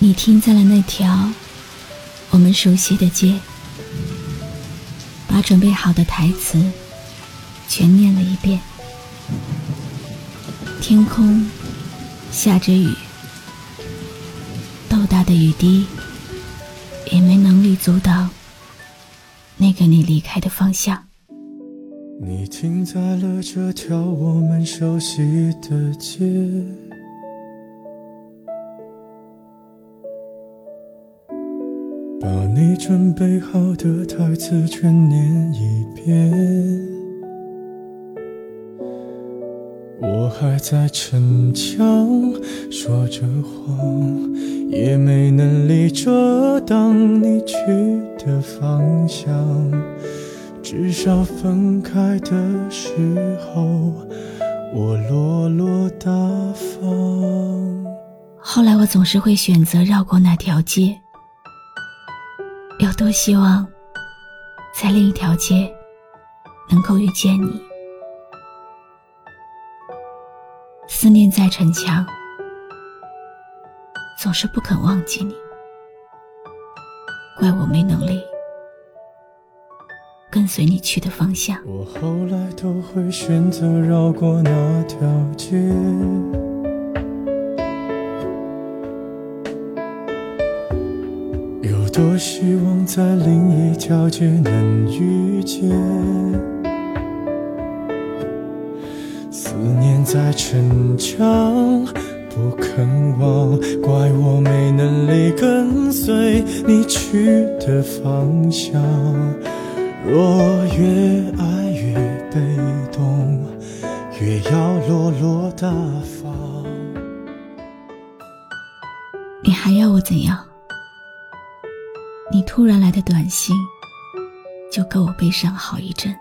你停在了那条我们熟悉的街，把准备好的台词全念了一遍。天空下着雨，豆大的雨滴也没能力阻挡那个你离开的方向。你停在了这条我们熟悉的街。你准备好的台词全念一遍，我还在逞强说着谎，也没能力遮挡你去的方向。至少分开的时候，我落落大方。后来我总是会选择绕过那条街。有多希望在另一条街能够遇见你？思念再逞强，总是不肯忘记你。怪我没能力跟随你去的方向。我后来都会选择绕过那条街。多希望在另一条街能遇见，思念在逞强，不肯忘，怪我没能力跟随你去的方向。若越爱越被动，越要落落大方。你还要我怎样？你突然来的短信，就够我悲伤好一阵。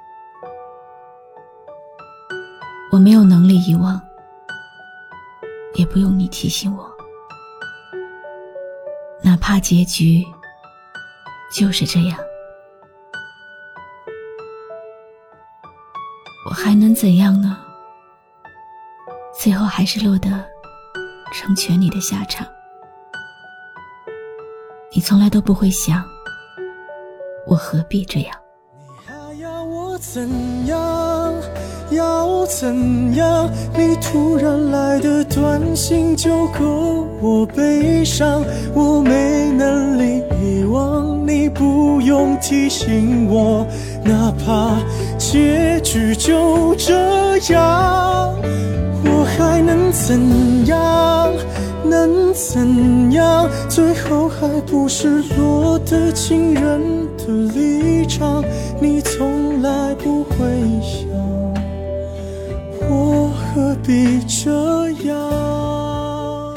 我没有能力遗忘，也不用你提醒我。哪怕结局就是这样，我还能怎样呢？最后还是落得成全你的下场。你从来都不会想，我何必这样？你还要我怎样？要怎样？你突然来的短信就够我悲伤，我没能力遗忘，你不用提醒我，哪怕结局就这样，我还能怎样？怎样？最后还不是落得情人的立场？你从来不会想，我何必这样？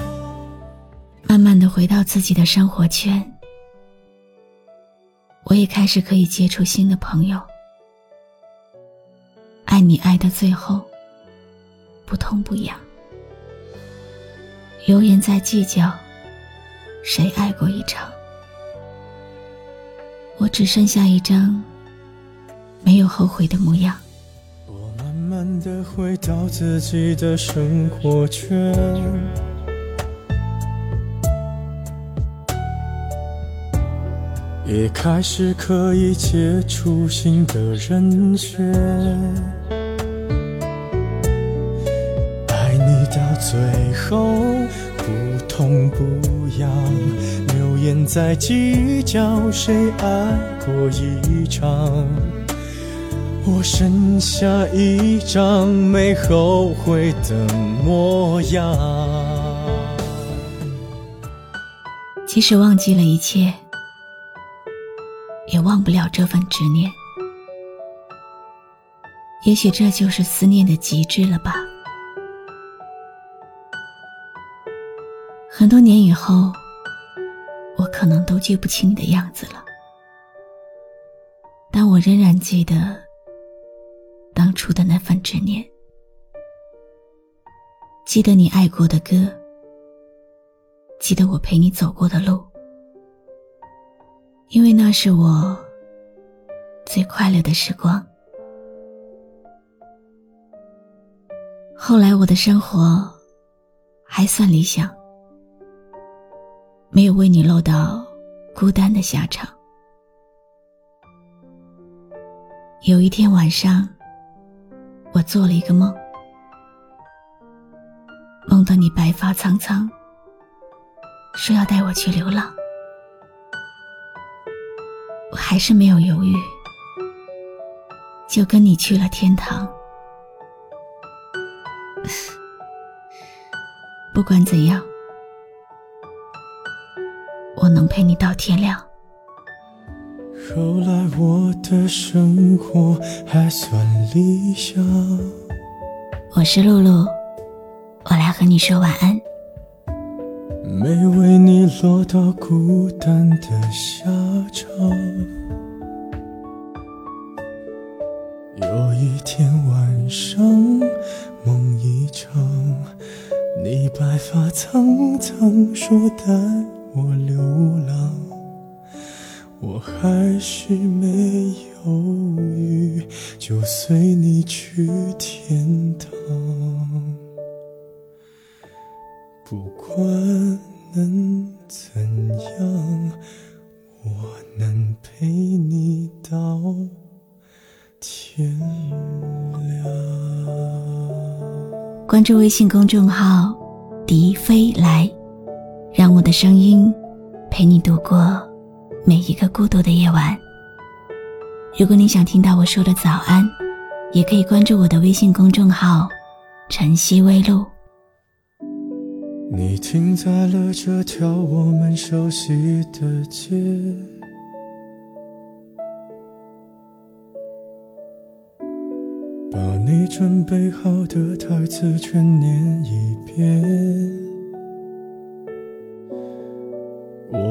慢慢的回到自己的生活圈，我也开始可以接触新的朋友。爱你爱到最后，不痛不痒。流言在计较，谁爱过一场？我只剩下一张没有后悔的模样。我慢慢的回到自己的生活圈，也开始可以接触新的人选。最后。不痛不痒，留言在计较谁爱过一场，我剩下一张没后悔的模样。即使忘记了一切，也忘不了这份执念。也许这就是思念的极致了吧。很多年以后，我可能都记不清你的样子了，但我仍然记得当初的那份执念，记得你爱过的歌，记得我陪你走过的路，因为那是我最快乐的时光。后来我的生活还算理想。没有为你落到孤单的下场。有一天晚上，我做了一个梦，梦到你白发苍苍，说要带我去流浪，我还是没有犹豫，就跟你去了天堂。不管怎样。我能陪你到天亮。后来我的生活还算理想。我是露露，我来和你说晚安。没为你落到孤单的下场。有一天晚上，梦一场，你白发苍苍，说带。我流浪，我还是没犹豫，就随你去天堂。不管能怎样，我能陪你到天亮。关注微信公众号“笛飞来”。的声音陪你度过每一个孤独的夜晚。如果你想听到我说的早安，也可以关注我的微信公众号“晨曦微露”。你停在了这条我们熟悉的街，把你准备好的台词全念一遍。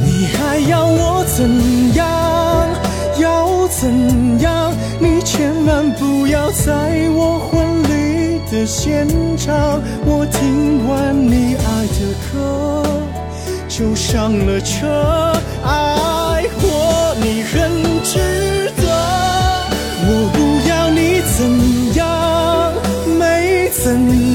你还要我怎样？要怎样？你千万不要在我婚礼的现场。我听完你爱的歌，就上了车。爱过你很值得。我不要你怎样，没怎样。